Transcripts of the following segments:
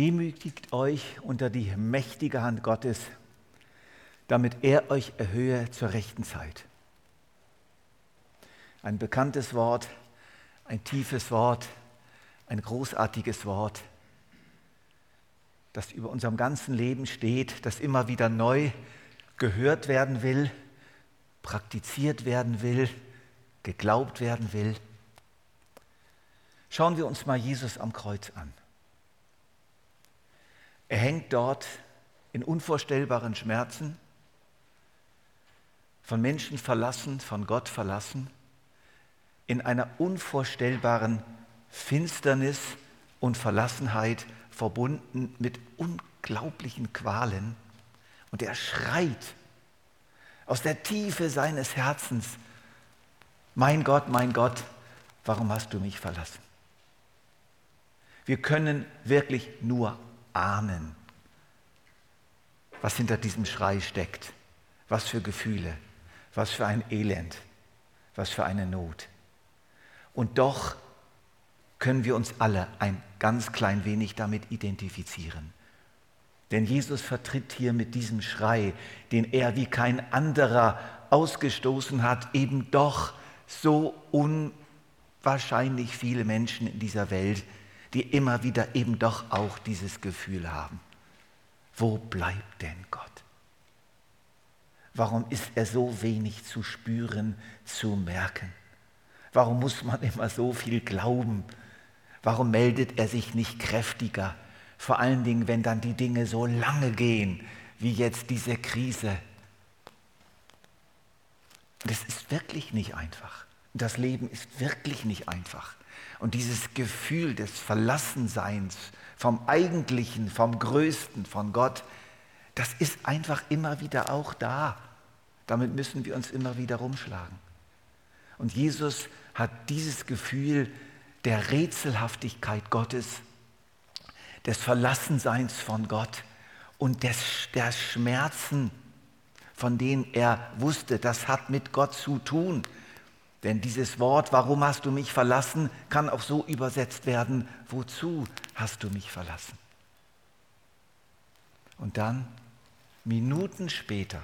Demütigt euch unter die mächtige Hand Gottes, damit er euch erhöhe zur rechten Zeit. Ein bekanntes Wort, ein tiefes Wort, ein großartiges Wort, das über unserem ganzen Leben steht, das immer wieder neu gehört werden will, praktiziert werden will, geglaubt werden will. Schauen wir uns mal Jesus am Kreuz an. Er hängt dort in unvorstellbaren Schmerzen, von Menschen verlassen, von Gott verlassen, in einer unvorstellbaren Finsternis und Verlassenheit verbunden mit unglaublichen Qualen. Und er schreit aus der Tiefe seines Herzens, mein Gott, mein Gott, warum hast du mich verlassen? Wir können wirklich nur ahnen, was hinter diesem Schrei steckt, was für Gefühle, was für ein Elend, was für eine Not. Und doch können wir uns alle ein ganz klein wenig damit identifizieren. Denn Jesus vertritt hier mit diesem Schrei, den er wie kein anderer ausgestoßen hat, eben doch so unwahrscheinlich viele Menschen in dieser Welt, die immer wieder eben doch auch dieses Gefühl haben. Wo bleibt denn Gott? Warum ist er so wenig zu spüren, zu merken? Warum muss man immer so viel glauben? Warum meldet er sich nicht kräftiger? Vor allen Dingen, wenn dann die Dinge so lange gehen, wie jetzt diese Krise. Das ist wirklich nicht einfach. Das Leben ist wirklich nicht einfach. Und dieses Gefühl des Verlassenseins vom Eigentlichen, vom Größten, von Gott, das ist einfach immer wieder auch da. Damit müssen wir uns immer wieder rumschlagen. Und Jesus hat dieses Gefühl der Rätselhaftigkeit Gottes, des Verlassenseins von Gott und des, der Schmerzen, von denen er wusste, das hat mit Gott zu tun. Denn dieses Wort, warum hast du mich verlassen, kann auch so übersetzt werden, wozu hast du mich verlassen? Und dann, Minuten später,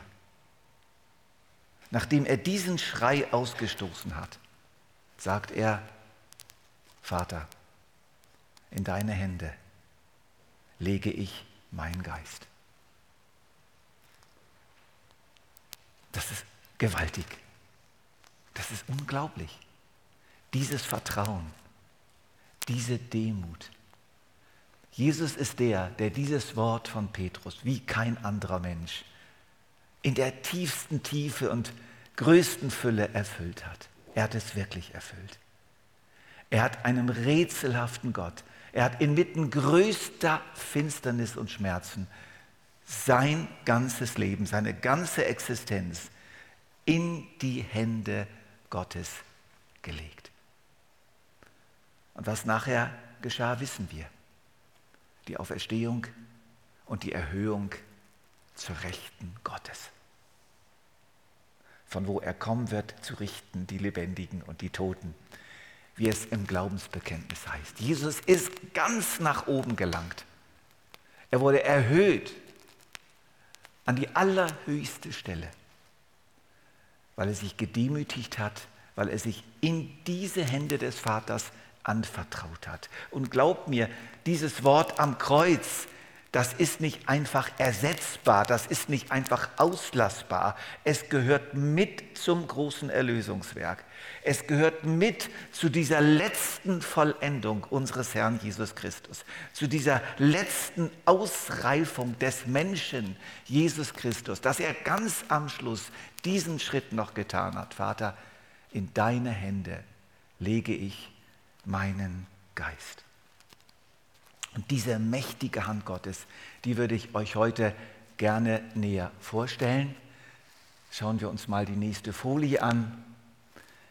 nachdem er diesen Schrei ausgestoßen hat, sagt er, Vater, in deine Hände lege ich meinen Geist. Das ist gewaltig. Das ist unglaublich. Dieses Vertrauen, diese Demut. Jesus ist der, der dieses Wort von Petrus wie kein anderer Mensch in der tiefsten Tiefe und größten Fülle erfüllt hat. Er hat es wirklich erfüllt. Er hat einem rätselhaften Gott, er hat inmitten größter Finsternis und Schmerzen sein ganzes Leben, seine ganze Existenz in die Hände Gottes gelegt. Und was nachher geschah, wissen wir. Die Auferstehung und die Erhöhung zur Rechten Gottes. Von wo er kommen wird, zu richten die Lebendigen und die Toten, wie es im Glaubensbekenntnis heißt. Jesus ist ganz nach oben gelangt. Er wurde erhöht an die allerhöchste Stelle weil er sich gedemütigt hat, weil er sich in diese Hände des Vaters anvertraut hat. Und glaubt mir, dieses Wort am Kreuz, das ist nicht einfach ersetzbar, das ist nicht einfach auslassbar. Es gehört mit zum großen Erlösungswerk. Es gehört mit zu dieser letzten Vollendung unseres Herrn Jesus Christus, zu dieser letzten Ausreifung des Menschen Jesus Christus, dass er ganz am Schluss diesen Schritt noch getan hat. Vater, in deine Hände lege ich meinen Geist. Und diese mächtige Hand Gottes, die würde ich euch heute gerne näher vorstellen. Schauen wir uns mal die nächste Folie an.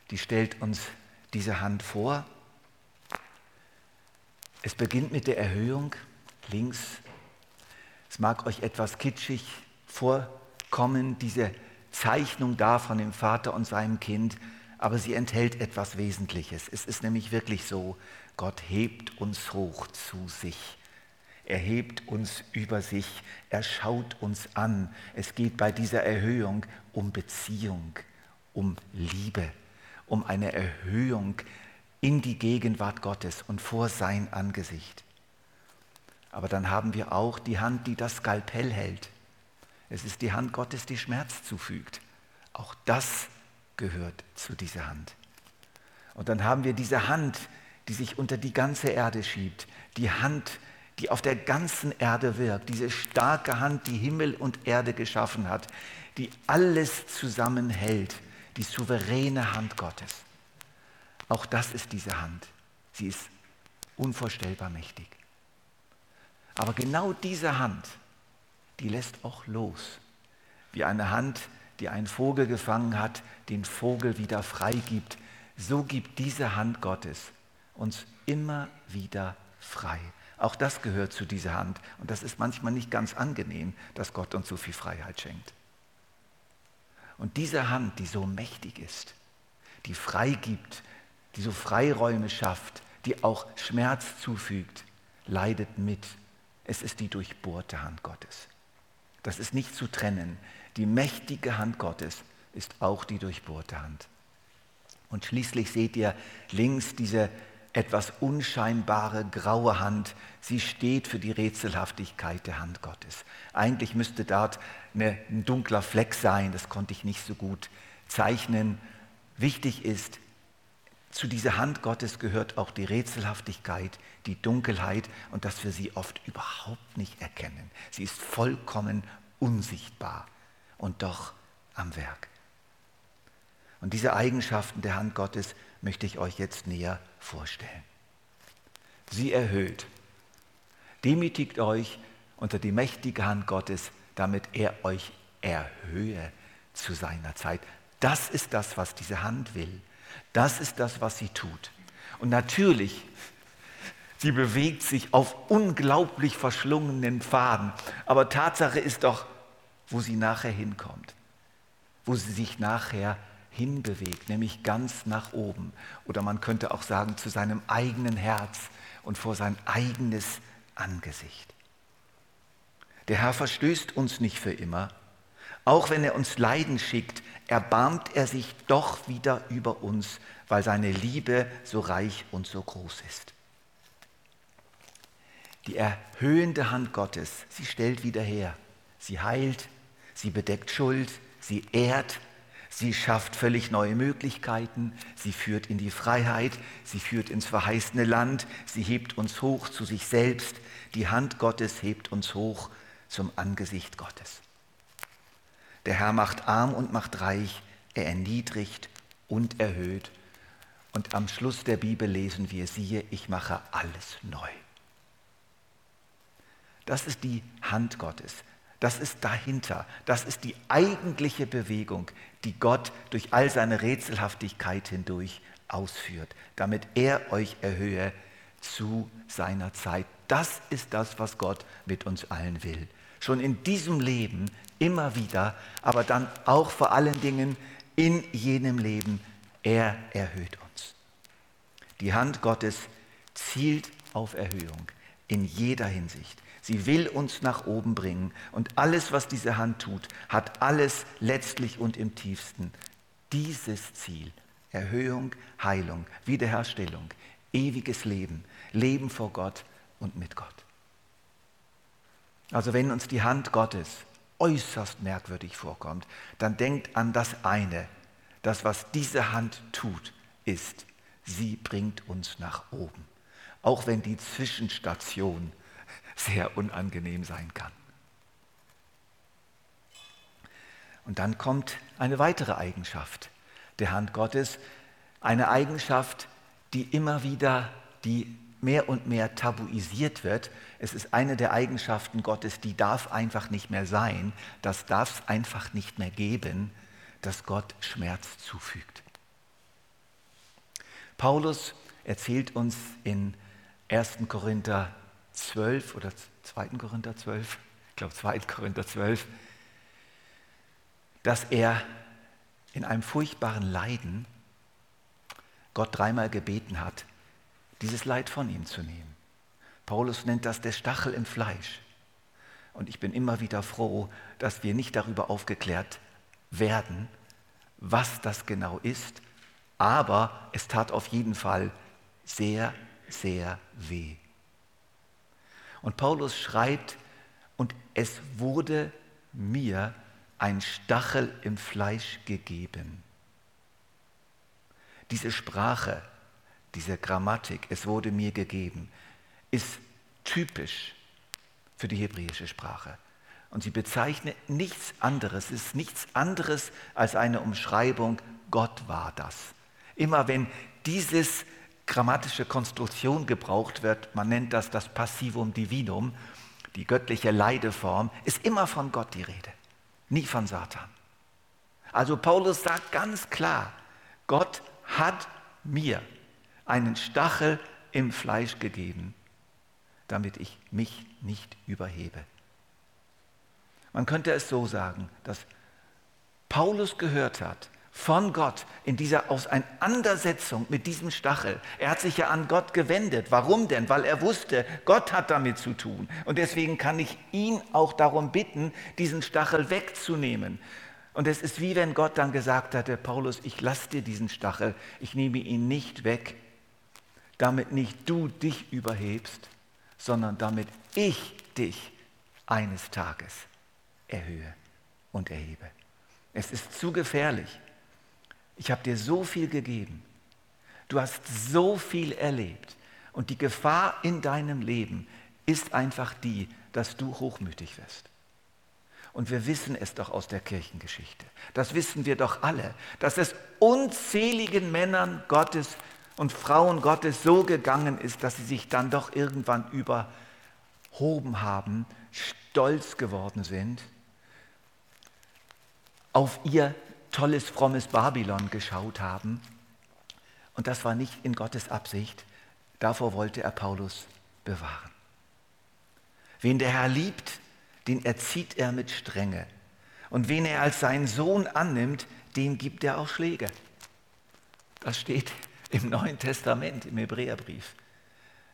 Die stellt uns diese Hand vor. Es beginnt mit der Erhöhung links. Es mag euch etwas kitschig vorkommen, diese Zeichnung da von dem Vater und seinem Kind, aber sie enthält etwas Wesentliches. Es ist nämlich wirklich so, Gott hebt uns hoch zu sich. Er hebt uns über sich, er schaut uns an. Es geht bei dieser Erhöhung um Beziehung, um Liebe, um eine Erhöhung in die Gegenwart Gottes und vor sein Angesicht. Aber dann haben wir auch die Hand, die das Skalpell hält. Es ist die Hand Gottes, die Schmerz zufügt. Auch das gehört zu dieser Hand. Und dann haben wir diese Hand, die sich unter die ganze Erde schiebt. Die Hand, die auf der ganzen Erde wirkt. Diese starke Hand, die Himmel und Erde geschaffen hat. Die alles zusammenhält. Die souveräne Hand Gottes. Auch das ist diese Hand. Sie ist unvorstellbar mächtig. Aber genau diese Hand, die lässt auch los. Wie eine Hand, die einen Vogel gefangen hat, den Vogel wieder freigibt, so gibt diese Hand Gottes uns immer wieder frei. Auch das gehört zu dieser Hand. Und das ist manchmal nicht ganz angenehm, dass Gott uns so viel Freiheit schenkt. Und diese Hand, die so mächtig ist, die frei gibt, die so Freiräume schafft, die auch Schmerz zufügt, leidet mit. Es ist die durchbohrte Hand Gottes. Das ist nicht zu trennen. Die mächtige Hand Gottes ist auch die durchbohrte Hand. Und schließlich seht ihr links diese etwas unscheinbare graue Hand. Sie steht für die Rätselhaftigkeit der Hand Gottes. Eigentlich müsste dort eine, ein dunkler Fleck sein, das konnte ich nicht so gut zeichnen. Wichtig ist, zu dieser Hand Gottes gehört auch die Rätselhaftigkeit, die Dunkelheit und dass wir sie oft überhaupt nicht erkennen. Sie ist vollkommen unsichtbar und doch am Werk. Und diese Eigenschaften der Hand Gottes möchte ich euch jetzt näher vorstellen. Sie erhöht, demütigt euch unter die mächtige Hand Gottes, damit er euch erhöhe zu seiner Zeit. Das ist das, was diese Hand will. Das ist das, was sie tut. Und natürlich, sie bewegt sich auf unglaublich verschlungenen Pfaden. Aber Tatsache ist doch, wo sie nachher hinkommt, wo sie sich nachher hinbewegt, nämlich ganz nach oben. Oder man könnte auch sagen, zu seinem eigenen Herz und vor sein eigenes Angesicht. Der Herr verstößt uns nicht für immer. Auch wenn er uns Leiden schickt, erbarmt er sich doch wieder über uns, weil seine Liebe so reich und so groß ist. Die erhöhende Hand Gottes, sie stellt wieder her. Sie heilt, sie bedeckt Schuld, sie ehrt, sie schafft völlig neue Möglichkeiten, sie führt in die Freiheit, sie führt ins verheißene Land, sie hebt uns hoch zu sich selbst. Die Hand Gottes hebt uns hoch zum Angesicht Gottes. Der Herr macht arm und macht reich, er erniedrigt und erhöht. Und am Schluss der Bibel lesen wir, siehe, ich mache alles neu. Das ist die Hand Gottes. Das ist dahinter. Das ist die eigentliche Bewegung, die Gott durch all seine Rätselhaftigkeit hindurch ausführt, damit er euch erhöhe zu seiner Zeit. Das ist das, was Gott mit uns allen will. Schon in diesem Leben immer wieder, aber dann auch vor allen Dingen in jenem Leben. Er erhöht uns. Die Hand Gottes zielt auf Erhöhung in jeder Hinsicht. Sie will uns nach oben bringen und alles, was diese Hand tut, hat alles letztlich und im tiefsten dieses Ziel. Erhöhung, Heilung, Wiederherstellung, ewiges Leben, Leben vor Gott und mit Gott. Also wenn uns die Hand Gottes äußerst merkwürdig vorkommt, dann denkt an das eine. Das, was diese Hand tut, ist, sie bringt uns nach oben. Auch wenn die Zwischenstation sehr unangenehm sein kann. Und dann kommt eine weitere Eigenschaft der Hand Gottes, eine Eigenschaft, die immer wieder die mehr und mehr tabuisiert wird. Es ist eine der Eigenschaften Gottes, die darf einfach nicht mehr sein. Das darf es einfach nicht mehr geben, dass Gott Schmerz zufügt. Paulus erzählt uns in 1. Korinther 12 oder 2. Korinther 12, ich glaube 2. Korinther 12, dass er in einem furchtbaren Leiden Gott dreimal gebeten hat, dieses Leid von ihm zu nehmen. Paulus nennt das der Stachel im Fleisch. Und ich bin immer wieder froh, dass wir nicht darüber aufgeklärt werden, was das genau ist, aber es tat auf jeden Fall sehr, sehr weh. Und Paulus schreibt, und es wurde mir ein Stachel im Fleisch gegeben. Diese Sprache, diese Grammatik, es wurde mir gegeben, ist typisch für die hebräische Sprache. Und sie bezeichnet nichts anderes, es ist nichts anderes als eine Umschreibung, Gott war das. Immer wenn dieses grammatische Konstruktion gebraucht wird, man nennt das das Passivum Divinum, die göttliche Leideform, ist immer von Gott die Rede, nie von Satan. Also Paulus sagt ganz klar, Gott hat mir einen Stachel im Fleisch gegeben, damit ich mich nicht überhebe. Man könnte es so sagen, dass Paulus gehört hat von Gott in dieser Auseinandersetzung mit diesem Stachel. Er hat sich ja an Gott gewendet. Warum denn? Weil er wusste, Gott hat damit zu tun. Und deswegen kann ich ihn auch darum bitten, diesen Stachel wegzunehmen. Und es ist wie wenn Gott dann gesagt hatte, Paulus, ich lasse dir diesen Stachel, ich nehme ihn nicht weg, damit nicht du dich überhebst, sondern damit ich dich eines Tages erhöhe und erhebe. Es ist zu gefährlich. Ich habe dir so viel gegeben. Du hast so viel erlebt. Und die Gefahr in deinem Leben ist einfach die, dass du hochmütig wirst. Und wir wissen es doch aus der Kirchengeschichte. Das wissen wir doch alle, dass es unzähligen Männern Gottes und Frauen Gottes so gegangen ist, dass sie sich dann doch irgendwann überhoben haben, stolz geworden sind, auf ihr tolles, frommes Babylon geschaut haben. Und das war nicht in Gottes Absicht. Davor wollte er Paulus bewahren. Wen der Herr liebt, den erzieht er mit Strenge. Und wen er als seinen Sohn annimmt, dem gibt er auch Schläge. Das steht im Neuen Testament, im Hebräerbrief.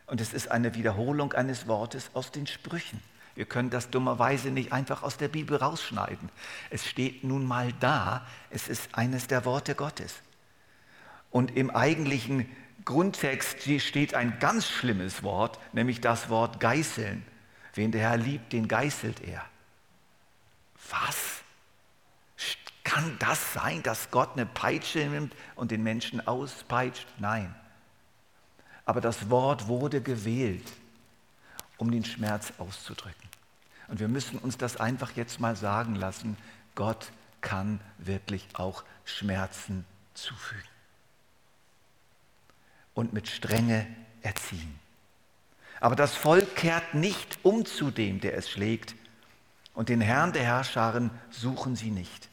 Und es ist eine Wiederholung eines Wortes aus den Sprüchen. Wir können das dummerweise nicht einfach aus der Bibel rausschneiden. Es steht nun mal da, es ist eines der Worte Gottes. Und im eigentlichen Grundtext steht ein ganz schlimmes Wort, nämlich das Wort geißeln. Wen der Herr liebt, den geißelt er. Was? Kann das sein, dass Gott eine Peitsche nimmt und den Menschen auspeitscht? Nein. Aber das Wort wurde gewählt, um den Schmerz auszudrücken. Und wir müssen uns das einfach jetzt mal sagen lassen. Gott kann wirklich auch Schmerzen zufügen und mit Strenge erziehen. Aber das Volk kehrt nicht um zu dem, der es schlägt, und den Herrn der Herrscharen suchen sie nicht.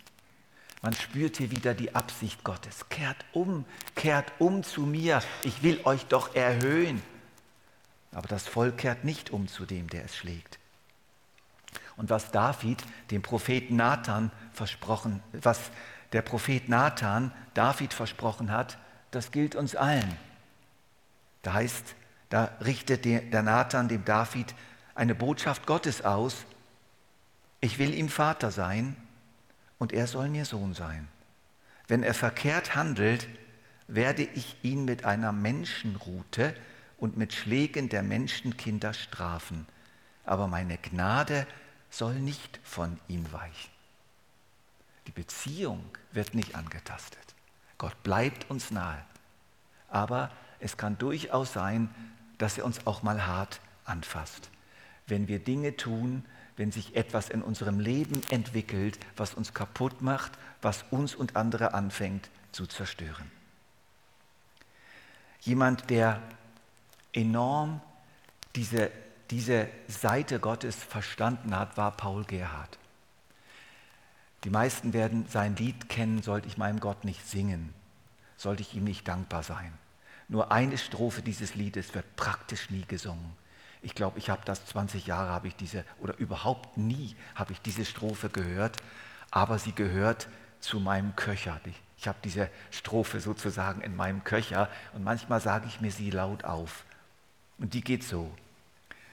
Man spürt hier wieder die Absicht Gottes. Kehrt um, kehrt um zu mir. Ich will euch doch erhöhen. Aber das Volk kehrt nicht um zu dem, der es schlägt. Und was David dem Propheten Nathan versprochen, was der Prophet Nathan David versprochen hat, das gilt uns allen. Da heißt, da richtet der Nathan dem David eine Botschaft Gottes aus. Ich will ihm Vater sein und er soll mir Sohn sein. Wenn er verkehrt handelt, werde ich ihn mit einer Menschenrute und mit Schlägen der Menschenkinder strafen. Aber meine Gnade soll nicht von ihm weichen. Die Beziehung wird nicht angetastet. Gott bleibt uns nahe. Aber es kann durchaus sein, dass er uns auch mal hart anfasst. Wenn wir Dinge tun, wenn sich etwas in unserem Leben entwickelt, was uns kaputt macht, was uns und andere anfängt zu zerstören. Jemand, der enorm diese, diese Seite Gottes verstanden hat, war Paul Gerhard. Die meisten werden sein Lied kennen, sollte ich meinem Gott nicht singen, sollte ich ihm nicht dankbar sein. Nur eine Strophe dieses Liedes wird praktisch nie gesungen. Ich glaube, ich habe das 20 Jahre, habe ich diese, oder überhaupt nie habe ich diese Strophe gehört, aber sie gehört zu meinem Köcher. Ich habe diese Strophe sozusagen in meinem Köcher und manchmal sage ich mir sie laut auf. Und die geht so.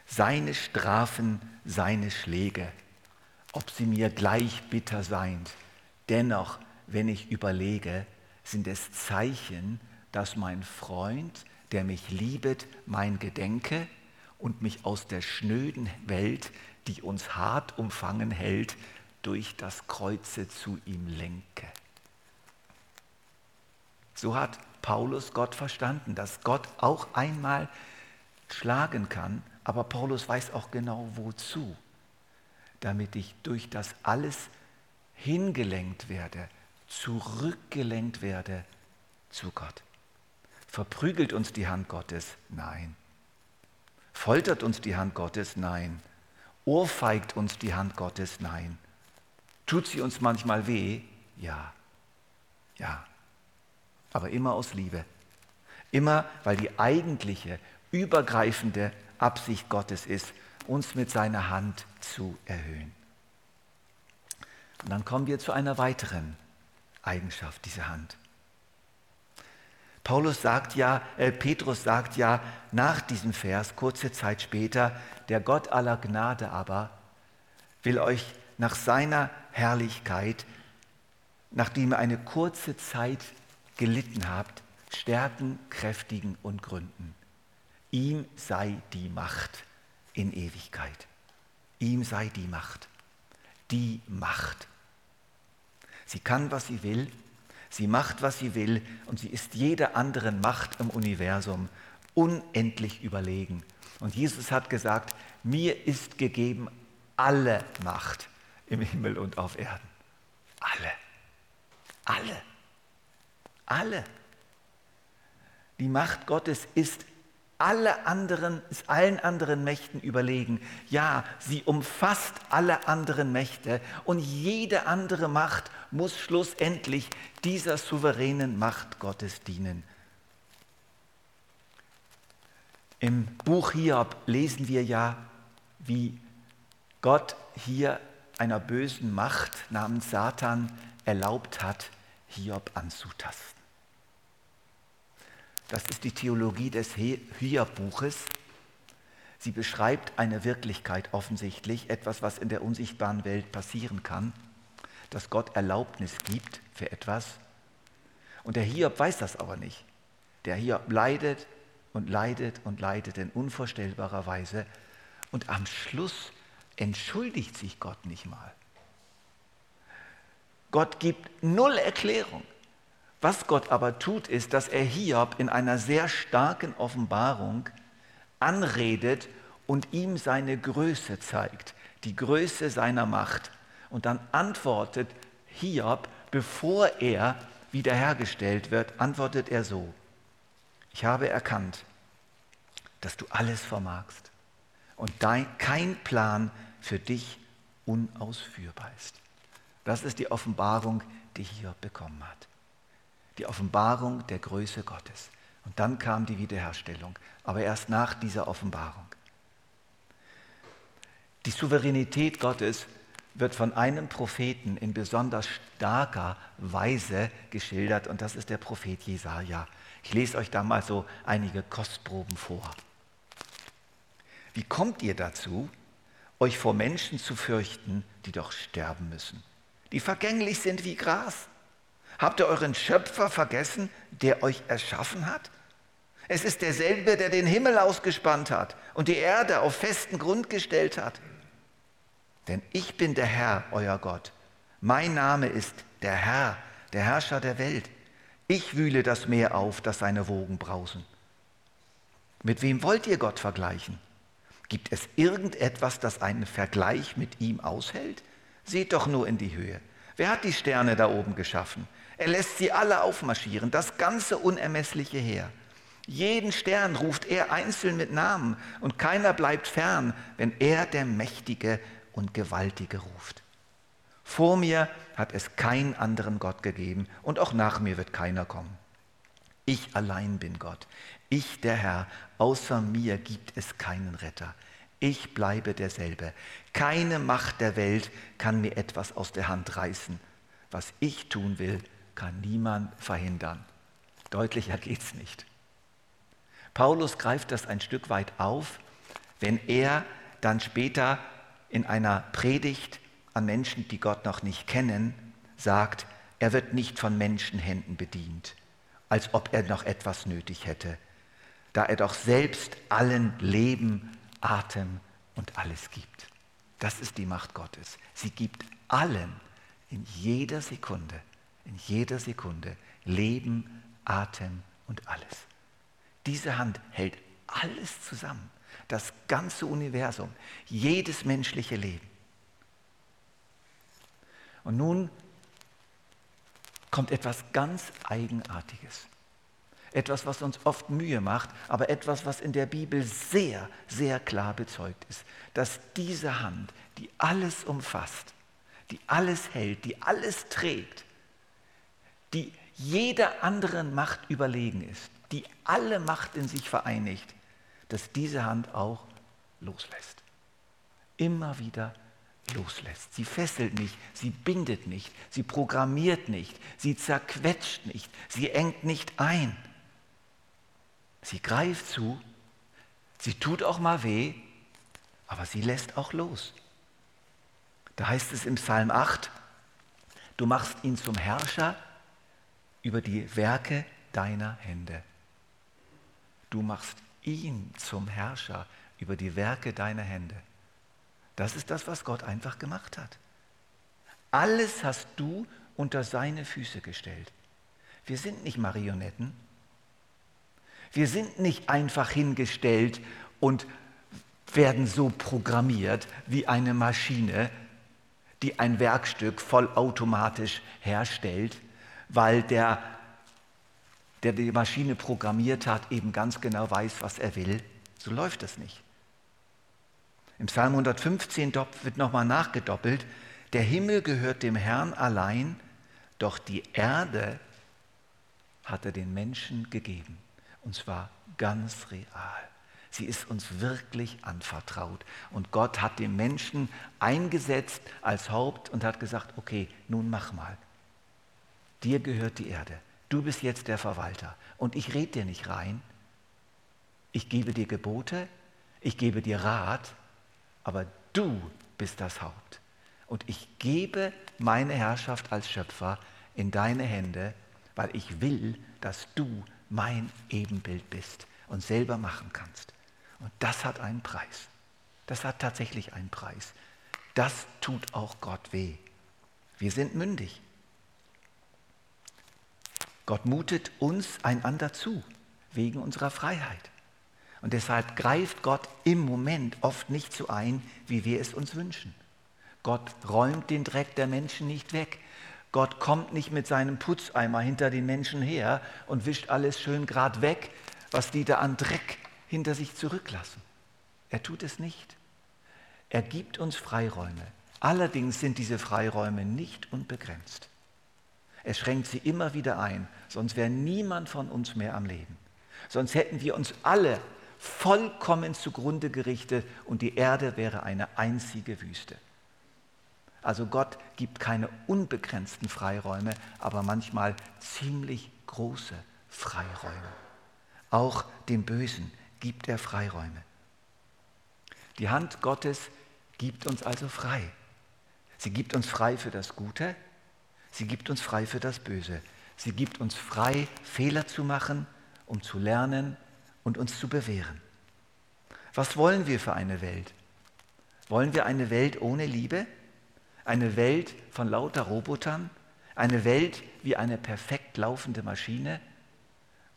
seine Strafen, seine Schläge, ob sie mir gleich bitter seien, dennoch, wenn ich überlege, sind es Zeichen, dass mein Freund, der mich liebet, mein Gedenke und mich aus der schnöden Welt, die uns hart umfangen hält, durch das Kreuze zu ihm lenke. So hat Paulus Gott verstanden, dass Gott auch einmal schlagen kann, aber Paulus weiß auch genau wozu, damit ich durch das alles hingelenkt werde, zurückgelenkt werde zu Gott. Verprügelt uns die Hand Gottes? Nein. Foltert uns die Hand Gottes? Nein. Ohrfeigt uns die Hand Gottes? Nein. Tut sie uns manchmal weh? Ja. Ja. Aber immer aus Liebe. Immer, weil die eigentliche, übergreifende Absicht Gottes ist, uns mit seiner Hand zu erhöhen. Und dann kommen wir zu einer weiteren Eigenschaft dieser Hand. Paulus sagt ja, äh, Petrus sagt ja nach diesem Vers, kurze Zeit später, der Gott aller Gnade aber will euch nach seiner Herrlichkeit, nachdem ihr eine kurze Zeit gelitten habt, stärken, kräftigen und gründen. Ihm sei die Macht in Ewigkeit. Ihm sei die Macht. Die Macht. Sie kann, was sie will, sie macht, was sie will und sie ist jeder anderen Macht im Universum unendlich überlegen. Und Jesus hat gesagt, mir ist gegeben alle Macht im Himmel und auf Erden. Alle. Alle. Alle. Die Macht Gottes ist alle anderen, ist allen anderen Mächten überlegen. Ja, sie umfasst alle anderen Mächte und jede andere Macht muss schlussendlich dieser souveränen Macht Gottes dienen. Im Buch Hiob lesen wir ja, wie Gott hier einer bösen Macht namens Satan erlaubt hat, Hiob anzutasten. Das ist die Theologie des Hiob-Buches. Sie beschreibt eine Wirklichkeit offensichtlich, etwas, was in der unsichtbaren Welt passieren kann, dass Gott Erlaubnis gibt für etwas. Und der Hiob weiß das aber nicht. Der Hiob leidet und leidet und leidet in unvorstellbarer Weise. Und am Schluss entschuldigt sich Gott nicht mal. Gott gibt null Erklärung. Was Gott aber tut, ist, dass er Hiob in einer sehr starken Offenbarung anredet und ihm seine Größe zeigt, die Größe seiner Macht. Und dann antwortet Hiob, bevor er wiederhergestellt wird, antwortet er so, ich habe erkannt, dass du alles vermagst und dein, kein Plan für dich unausführbar ist. Das ist die Offenbarung, die Hiob bekommen hat die Offenbarung der Größe Gottes. Und dann kam die Wiederherstellung, aber erst nach dieser Offenbarung. Die Souveränität Gottes wird von einem Propheten in besonders starker Weise geschildert und das ist der Prophet Jesaja. Ich lese euch da mal so einige Kostproben vor. Wie kommt ihr dazu, euch vor Menschen zu fürchten, die doch sterben müssen, die vergänglich sind wie Gras? Habt ihr euren Schöpfer vergessen, der euch erschaffen hat? Es ist derselbe, der den Himmel ausgespannt hat und die Erde auf festen Grund gestellt hat. Denn ich bin der Herr, euer Gott. Mein Name ist der Herr, der Herrscher der Welt. Ich wühle das Meer auf, dass seine Wogen brausen. Mit wem wollt ihr Gott vergleichen? Gibt es irgendetwas, das einen Vergleich mit ihm aushält? Seht doch nur in die Höhe. Wer hat die Sterne da oben geschaffen? Er lässt sie alle aufmarschieren, das ganze unermessliche Heer. Jeden Stern ruft er einzeln mit Namen und keiner bleibt fern, wenn er der Mächtige und Gewaltige ruft. Vor mir hat es keinen anderen Gott gegeben und auch nach mir wird keiner kommen. Ich allein bin Gott, ich der Herr, außer mir gibt es keinen Retter. Ich bleibe derselbe. Keine Macht der Welt kann mir etwas aus der Hand reißen. Was ich tun will, kann niemand verhindern. Deutlicher geht es nicht. Paulus greift das ein Stück weit auf, wenn er dann später in einer Predigt an Menschen, die Gott noch nicht kennen, sagt, er wird nicht von Menschenhänden bedient, als ob er noch etwas nötig hätte, da er doch selbst allen Leben, Atem und alles gibt. Das ist die Macht Gottes. Sie gibt allen in jeder Sekunde, in jeder Sekunde Leben, Atem und alles. Diese Hand hält alles zusammen, das ganze Universum, jedes menschliche Leben. Und nun kommt etwas ganz Eigenartiges. Etwas, was uns oft Mühe macht, aber etwas, was in der Bibel sehr, sehr klar bezeugt ist. Dass diese Hand, die alles umfasst, die alles hält, die alles trägt, die jeder anderen Macht überlegen ist, die alle Macht in sich vereinigt, dass diese Hand auch loslässt. Immer wieder loslässt. Sie fesselt nicht, sie bindet nicht, sie programmiert nicht, sie zerquetscht nicht, sie engt nicht ein. Sie greift zu, sie tut auch mal weh, aber sie lässt auch los. Da heißt es im Psalm 8, du machst ihn zum Herrscher über die Werke deiner Hände. Du machst ihn zum Herrscher über die Werke deiner Hände. Das ist das, was Gott einfach gemacht hat. Alles hast du unter seine Füße gestellt. Wir sind nicht Marionetten. Wir sind nicht einfach hingestellt und werden so programmiert wie eine Maschine, die ein Werkstück vollautomatisch herstellt, weil der, der die Maschine programmiert hat, eben ganz genau weiß, was er will. So läuft das nicht. Im Psalm 115 wird nochmal nachgedoppelt, der Himmel gehört dem Herrn allein, doch die Erde hat er den Menschen gegeben. Und zwar ganz real. Sie ist uns wirklich anvertraut. Und Gott hat den Menschen eingesetzt als Haupt und hat gesagt, okay, nun mach mal. Dir gehört die Erde. Du bist jetzt der Verwalter. Und ich rede dir nicht rein. Ich gebe dir Gebote, ich gebe dir Rat, aber du bist das Haupt. Und ich gebe meine Herrschaft als Schöpfer in deine Hände, weil ich will, dass du mein Ebenbild bist und selber machen kannst. Und das hat einen Preis. Das hat tatsächlich einen Preis. Das tut auch Gott weh. Wir sind mündig. Gott mutet uns einander zu, wegen unserer Freiheit. Und deshalb greift Gott im Moment oft nicht so ein, wie wir es uns wünschen. Gott räumt den Dreck der Menschen nicht weg. Gott kommt nicht mit seinem Putzeimer hinter den Menschen her und wischt alles schön grad weg, was die da an Dreck hinter sich zurücklassen. Er tut es nicht. Er gibt uns Freiräume. Allerdings sind diese Freiräume nicht unbegrenzt. Er schränkt sie immer wieder ein, sonst wäre niemand von uns mehr am Leben. Sonst hätten wir uns alle vollkommen zugrunde gerichtet und die Erde wäre eine einzige Wüste. Also Gott gibt keine unbegrenzten Freiräume, aber manchmal ziemlich große Freiräume. Auch dem Bösen gibt er Freiräume. Die Hand Gottes gibt uns also frei. Sie gibt uns frei für das Gute, sie gibt uns frei für das Böse. Sie gibt uns frei, Fehler zu machen, um zu lernen und uns zu bewähren. Was wollen wir für eine Welt? Wollen wir eine Welt ohne Liebe? Eine Welt von lauter Robotern? Eine Welt wie eine perfekt laufende Maschine?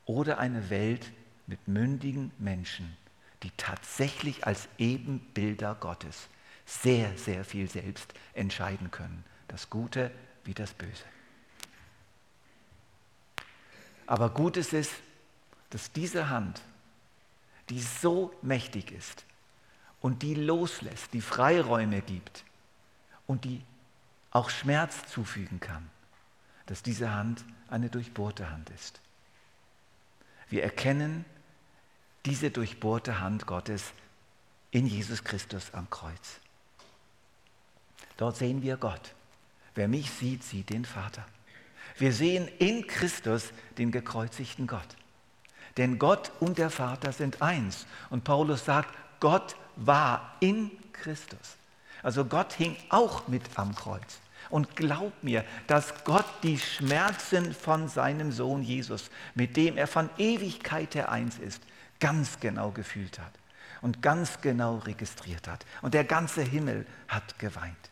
Oder eine Welt mit mündigen Menschen, die tatsächlich als Ebenbilder Gottes sehr, sehr viel selbst entscheiden können. Das Gute wie das Böse. Aber gut ist es, dass diese Hand die so mächtig ist und die loslässt, die Freiräume gibt und die auch Schmerz zufügen kann, dass diese Hand eine durchbohrte Hand ist. Wir erkennen diese durchbohrte Hand Gottes in Jesus Christus am Kreuz. Dort sehen wir Gott. Wer mich sieht, sieht den Vater. Wir sehen in Christus den gekreuzigten Gott. Denn Gott und der Vater sind eins. Und Paulus sagt, Gott war in Christus. Also Gott hing auch mit am Kreuz. Und glaub mir, dass Gott die Schmerzen von seinem Sohn Jesus, mit dem er von Ewigkeit her eins ist, ganz genau gefühlt hat und ganz genau registriert hat. Und der ganze Himmel hat geweint.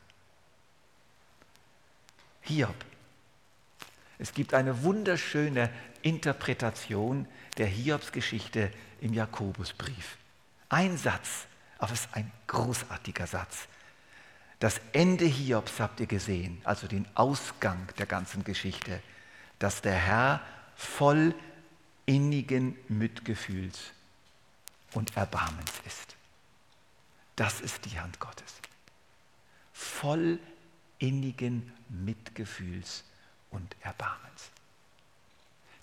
Hiob. Es gibt eine wunderschöne Interpretation der Hiobs-Geschichte im Jakobusbrief. Ein Satz, aber es ist ein großartiger Satz. Das Ende Hiobs habt ihr gesehen, also den Ausgang der ganzen Geschichte, dass der Herr voll innigen Mitgefühls und Erbarmens ist. Das ist die Hand Gottes. Voll innigen Mitgefühls und Erbarmens.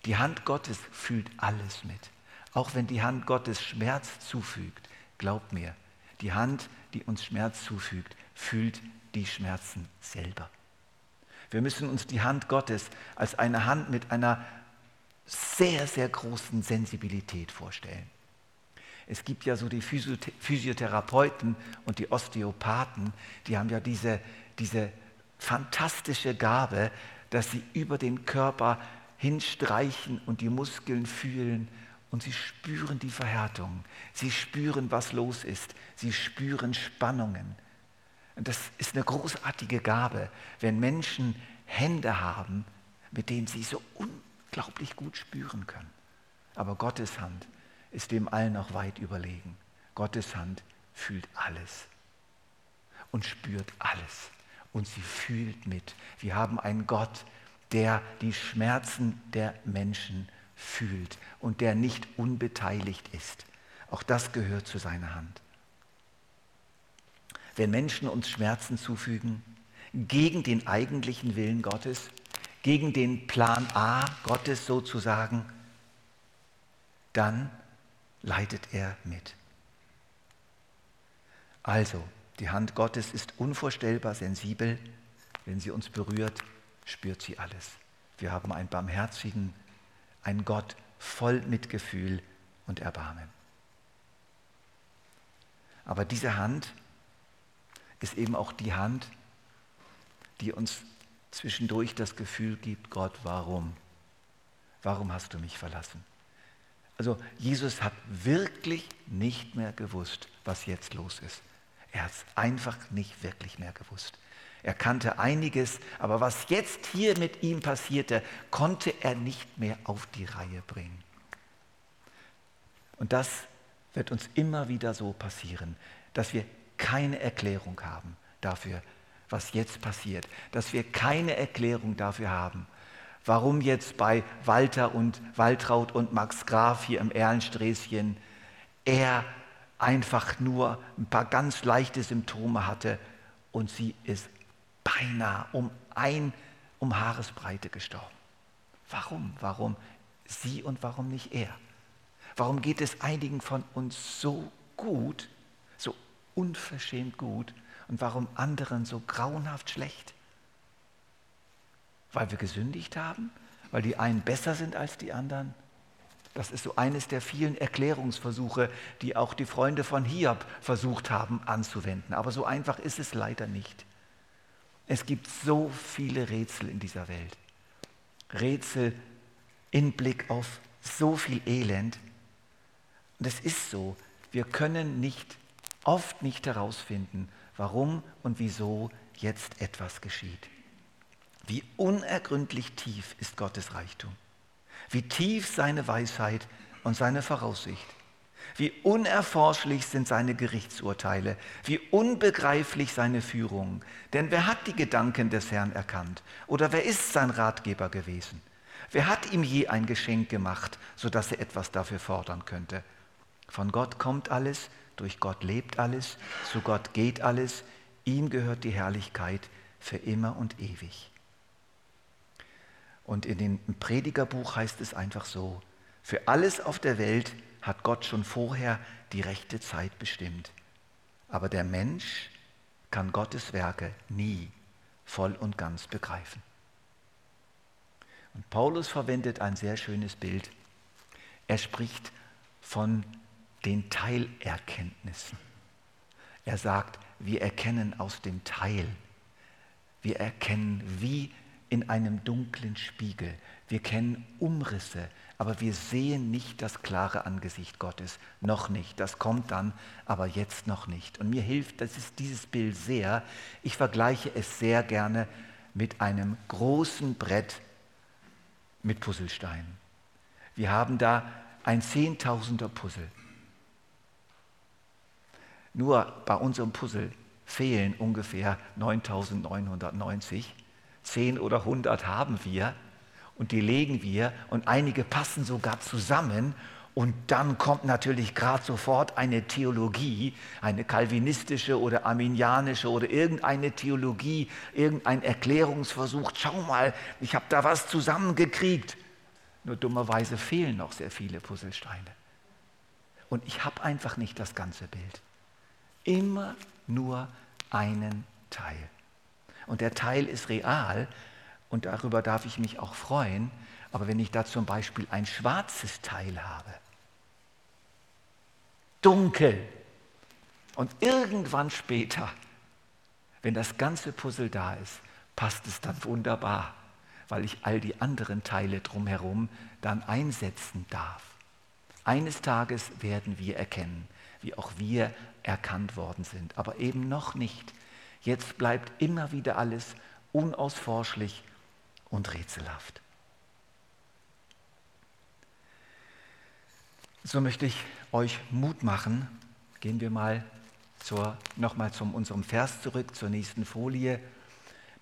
Die Hand Gottes fühlt alles mit. Auch wenn die Hand Gottes Schmerz zufügt, glaubt mir, die Hand, die uns Schmerz zufügt, fühlt die Schmerzen selber. Wir müssen uns die Hand Gottes als eine Hand mit einer sehr, sehr großen Sensibilität vorstellen. Es gibt ja so die Physiotherapeuten und die Osteopathen, die haben ja diese, diese fantastische Gabe, dass sie über den Körper hinstreichen und die Muskeln fühlen und sie spüren die Verhärtung. Sie spüren, was los ist. Sie spüren Spannungen. Und das ist eine großartige Gabe, wenn Menschen Hände haben, mit denen sie so unglaublich gut spüren können. Aber Gottes Hand ist dem allen noch weit überlegen. Gottes Hand fühlt alles und spürt alles und sie fühlt mit. Wir haben einen Gott, der die Schmerzen der Menschen fühlt und der nicht unbeteiligt ist. Auch das gehört zu seiner Hand. Wenn Menschen uns Schmerzen zufügen, gegen den eigentlichen Willen Gottes, gegen den Plan A Gottes sozusagen, dann leidet er mit. Also, die Hand Gottes ist unvorstellbar sensibel. Wenn sie uns berührt, spürt sie alles. Wir haben einen barmherzigen, einen Gott voll Mitgefühl und Erbarmen. Aber diese Hand ist eben auch die Hand, die uns zwischendurch das Gefühl gibt, Gott, warum? Warum hast du mich verlassen? Also Jesus hat wirklich nicht mehr gewusst, was jetzt los ist. Er hat es einfach nicht wirklich mehr gewusst. Er kannte einiges, aber was jetzt hier mit ihm passierte, konnte er nicht mehr auf die Reihe bringen. Und das wird uns immer wieder so passieren, dass wir keine Erklärung haben dafür, was jetzt passiert, dass wir keine Erklärung dafür haben, warum jetzt bei Walter und Waltraud und Max Graf hier im Erlensträßchen er einfach nur ein paar ganz leichte Symptome hatte und sie ist beinahe um ein um Haaresbreite gestorben. Warum? Warum sie und warum nicht er? Warum geht es einigen von uns so gut, so unverschämt gut und warum anderen so grauenhaft schlecht? Weil wir gesündigt haben? Weil die einen besser sind als die anderen? Das ist so eines der vielen Erklärungsversuche, die auch die Freunde von Hiob versucht haben anzuwenden. Aber so einfach ist es leider nicht. Es gibt so viele Rätsel in dieser Welt. Rätsel in Blick auf so viel Elend. Und es ist so, wir können nicht, oft nicht herausfinden, warum und wieso jetzt etwas geschieht. Wie unergründlich tief ist Gottes Reichtum. Wie tief seine Weisheit und seine Voraussicht. Wie unerforschlich sind seine Gerichtsurteile. Wie unbegreiflich seine Führung. Denn wer hat die Gedanken des Herrn erkannt? Oder wer ist sein Ratgeber gewesen? Wer hat ihm je ein Geschenk gemacht, sodass er etwas dafür fordern könnte? Von Gott kommt alles, durch Gott lebt alles, zu Gott geht alles, ihm gehört die Herrlichkeit für immer und ewig. Und in dem Predigerbuch heißt es einfach so, für alles auf der Welt hat Gott schon vorher die rechte Zeit bestimmt. Aber der Mensch kann Gottes Werke nie voll und ganz begreifen. Und Paulus verwendet ein sehr schönes Bild. Er spricht von den Teilerkenntnissen. Er sagt, wir erkennen aus dem Teil. Wir erkennen wie in einem dunklen Spiegel. Wir kennen Umrisse, aber wir sehen nicht das klare Angesicht Gottes. Noch nicht. Das kommt dann, aber jetzt noch nicht. Und mir hilft das ist dieses Bild sehr. Ich vergleiche es sehr gerne mit einem großen Brett mit Puzzlesteinen. Wir haben da ein Zehntausender Puzzle. Nur bei unserem Puzzle fehlen ungefähr 9990. 10 oder 100 haben wir und die legen wir und einige passen sogar zusammen und dann kommt natürlich gerade sofort eine Theologie, eine kalvinistische oder arminianische oder irgendeine Theologie, irgendein Erklärungsversuch. Schau mal, ich habe da was zusammengekriegt. Nur dummerweise fehlen noch sehr viele Puzzlesteine. Und ich habe einfach nicht das ganze Bild. Immer nur einen Teil. Und der Teil ist real und darüber darf ich mich auch freuen. Aber wenn ich da zum Beispiel ein schwarzes Teil habe, dunkel, und irgendwann später, wenn das ganze Puzzle da ist, passt es dann wunderbar, weil ich all die anderen Teile drumherum dann einsetzen darf. Eines Tages werden wir erkennen, wie auch wir erkannt worden sind, aber eben noch nicht. Jetzt bleibt immer wieder alles unausforschlich und rätselhaft. So möchte ich euch Mut machen. Gehen wir mal nochmal zu unserem Vers zurück, zur nächsten Folie,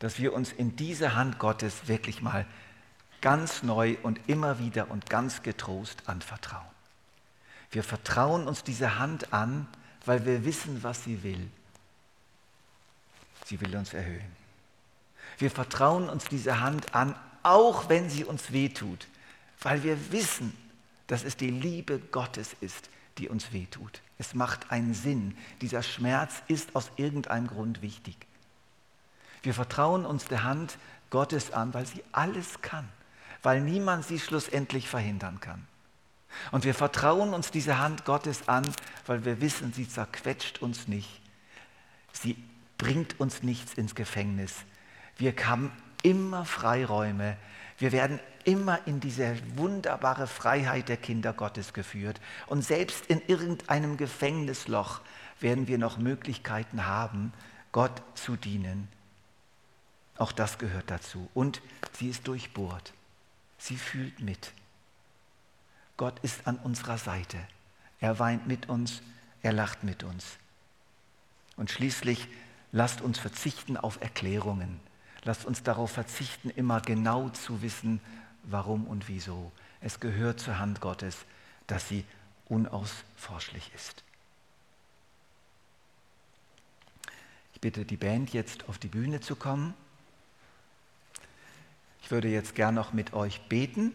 dass wir uns in diese Hand Gottes wirklich mal ganz neu und immer wieder und ganz getrost anvertrauen. Wir vertrauen uns diese Hand an, weil wir wissen, was sie will. Sie will uns erhöhen. Wir vertrauen uns diese Hand an, auch wenn sie uns wehtut, weil wir wissen, dass es die Liebe Gottes ist, die uns wehtut. Es macht einen Sinn. Dieser Schmerz ist aus irgendeinem Grund wichtig. Wir vertrauen uns der Hand Gottes an, weil sie alles kann, weil niemand sie schlussendlich verhindern kann. Und wir vertrauen uns diese Hand Gottes an, weil wir wissen, sie zerquetscht uns nicht. Sie bringt uns nichts ins Gefängnis. Wir haben immer Freiräume. Wir werden immer in diese wunderbare Freiheit der Kinder Gottes geführt. Und selbst in irgendeinem Gefängnisloch werden wir noch Möglichkeiten haben, Gott zu dienen. Auch das gehört dazu. Und sie ist durchbohrt. Sie fühlt mit. Gott ist an unserer Seite. Er weint mit uns, er lacht mit uns. Und schließlich lasst uns verzichten auf Erklärungen. Lasst uns darauf verzichten, immer genau zu wissen, warum und wieso. Es gehört zur Hand Gottes, dass sie unausforschlich ist. Ich bitte die Band jetzt auf die Bühne zu kommen. Ich würde jetzt gern noch mit euch beten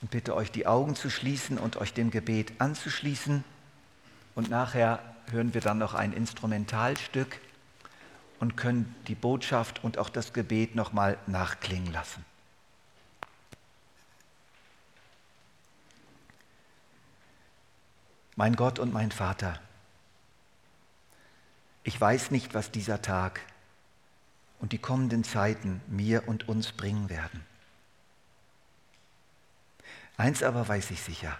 und bitte euch die Augen zu schließen und euch dem Gebet anzuschließen. Und nachher hören wir dann noch ein Instrumentalstück und können die Botschaft und auch das Gebet nochmal nachklingen lassen. Mein Gott und mein Vater, ich weiß nicht, was dieser Tag und die kommenden Zeiten mir und uns bringen werden. Eins aber weiß ich sicher,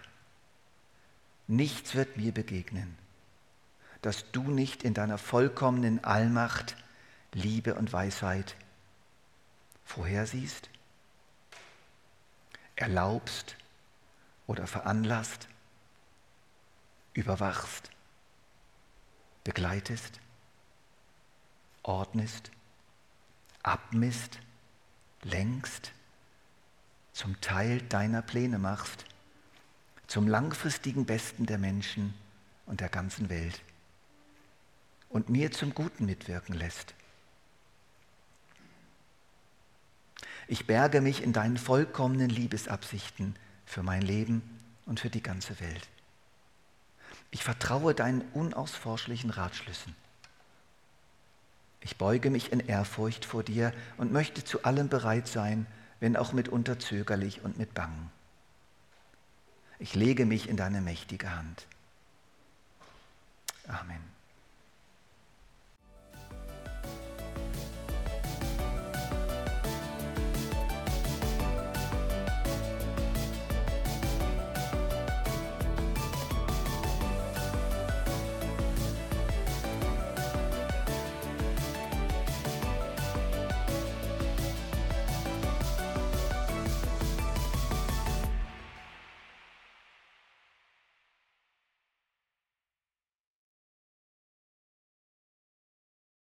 nichts wird mir begegnen, dass du nicht in deiner vollkommenen Allmacht Liebe und Weisheit vorhersiehst, erlaubst oder veranlasst, überwachst, begleitest, ordnest, abmisst, lenkst, zum Teil deiner Pläne machst, zum langfristigen Besten der Menschen und der ganzen Welt und mir zum Guten mitwirken lässt. Ich berge mich in deinen vollkommenen Liebesabsichten für mein Leben und für die ganze Welt. Ich vertraue deinen unausforschlichen Ratschlüssen. Ich beuge mich in Ehrfurcht vor dir und möchte zu allem bereit sein, wenn auch mitunter zögerlich und mit Bangen. Ich lege mich in deine mächtige Hand. Amen.